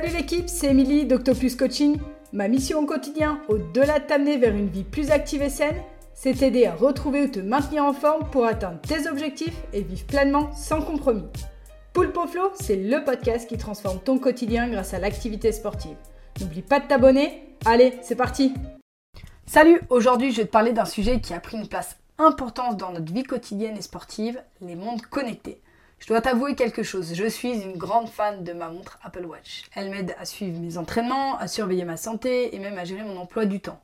Salut l'équipe, c'est Émilie d'Octopus Coaching. Ma mission au quotidien, au-delà de t'amener vers une vie plus active et saine, c'est t'aider à retrouver ou te maintenir en forme pour atteindre tes objectifs et vivre pleinement sans compromis. Poulpe Flow, c'est le podcast qui transforme ton quotidien grâce à l'activité sportive. N'oublie pas de t'abonner. Allez, c'est parti Salut, aujourd'hui je vais te parler d'un sujet qui a pris une place importante dans notre vie quotidienne et sportive, les mondes connectés. Je dois t'avouer quelque chose, je suis une grande fan de ma montre Apple Watch. Elle m'aide à suivre mes entraînements, à surveiller ma santé et même à gérer mon emploi du temps.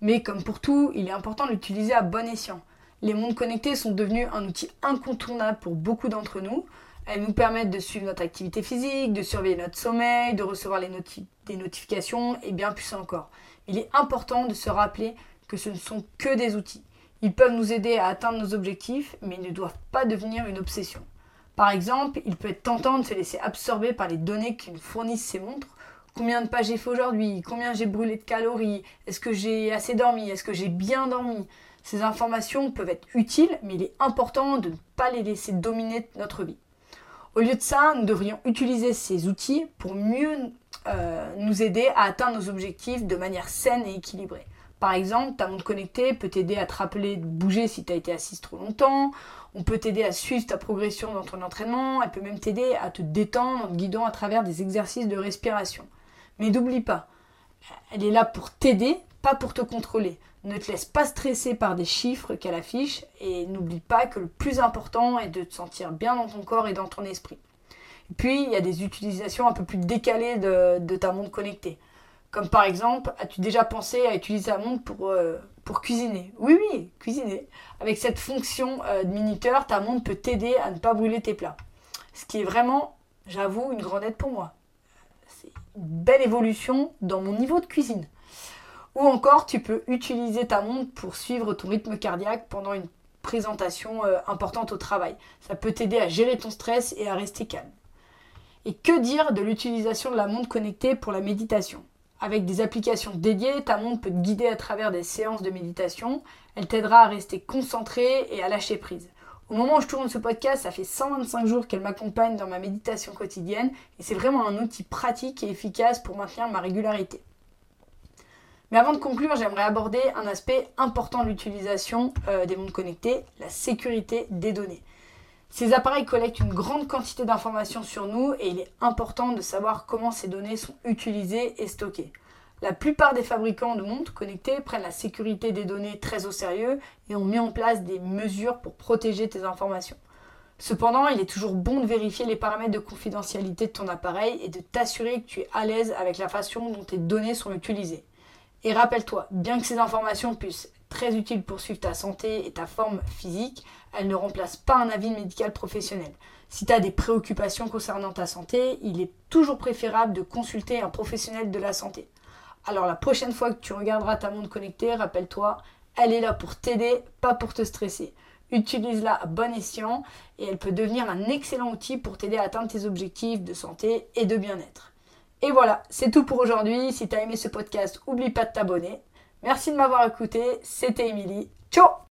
Mais comme pour tout, il est important de l'utiliser à bon escient. Les montres connectés sont devenus un outil incontournable pour beaucoup d'entre nous. Elles nous permettent de suivre notre activité physique, de surveiller notre sommeil, de recevoir des notifications et bien plus encore. Il est important de se rappeler que ce ne sont que des outils. Ils peuvent nous aider à atteindre nos objectifs, mais ils ne doivent pas devenir une obsession. Par exemple, il peut être tentant de se laisser absorber par les données que nous fournissent ces montres. Combien de pages j'ai fait aujourd'hui? Combien j'ai brûlé de calories? Est-ce que j'ai assez dormi? Est-ce que j'ai bien dormi? Ces informations peuvent être utiles, mais il est important de ne pas les laisser dominer notre vie. Au lieu de ça, nous devrions utiliser ces outils pour mieux euh, nous aider à atteindre nos objectifs de manière saine et équilibrée. Par exemple, ta montre connectée peut t'aider à te rappeler de bouger si tu as été assise trop longtemps. On peut t'aider à suivre ta progression dans ton entraînement. Elle peut même t'aider à te détendre en te guidant à travers des exercices de respiration. Mais n'oublie pas, elle est là pour t'aider, pas pour te contrôler. Ne te laisse pas stresser par des chiffres qu'elle affiche et n'oublie pas que le plus important est de te sentir bien dans ton corps et dans ton esprit. Et puis, il y a des utilisations un peu plus décalées de, de ta montre connectée. Comme par exemple, as-tu déjà pensé à utiliser ta montre pour, euh, pour cuisiner? Oui, oui, cuisiner. Avec cette fonction euh, de minuteur, ta montre peut t'aider à ne pas brûler tes plats. Ce qui est vraiment, j'avoue, une grande aide pour moi. C'est une belle évolution dans mon niveau de cuisine. Ou encore, tu peux utiliser ta montre pour suivre ton rythme cardiaque pendant une présentation euh, importante au travail. Ça peut t'aider à gérer ton stress et à rester calme. Et que dire de l'utilisation de la montre connectée pour la méditation? Avec des applications dédiées, ta montre peut te guider à travers des séances de méditation. Elle t'aidera à rester concentré et à lâcher prise. Au moment où je tourne ce podcast, ça fait 125 jours qu'elle m'accompagne dans ma méditation quotidienne et c'est vraiment un outil pratique et efficace pour maintenir ma régularité. Mais avant de conclure, j'aimerais aborder un aspect important de l'utilisation euh, des montres connectées, la sécurité des données. Ces appareils collectent une grande quantité d'informations sur nous et il est important de savoir comment ces données sont utilisées et stockées. La plupart des fabricants de montres connectées prennent la sécurité des données très au sérieux et ont mis en place des mesures pour protéger tes informations. Cependant, il est toujours bon de vérifier les paramètres de confidentialité de ton appareil et de t'assurer que tu es à l'aise avec la façon dont tes données sont utilisées. Et rappelle-toi, bien que ces informations puissent très utile pour suivre ta santé et ta forme physique, elle ne remplace pas un avis médical professionnel. Si tu as des préoccupations concernant ta santé, il est toujours préférable de consulter un professionnel de la santé. Alors la prochaine fois que tu regarderas ta montre connectée, rappelle-toi, elle est là pour t'aider, pas pour te stresser. Utilise-la à bon escient et elle peut devenir un excellent outil pour t'aider à atteindre tes objectifs de santé et de bien-être. Et voilà, c'est tout pour aujourd'hui. Si tu as aimé ce podcast, oublie pas de t'abonner. Merci de m'avoir écouté, c'était Émilie. Ciao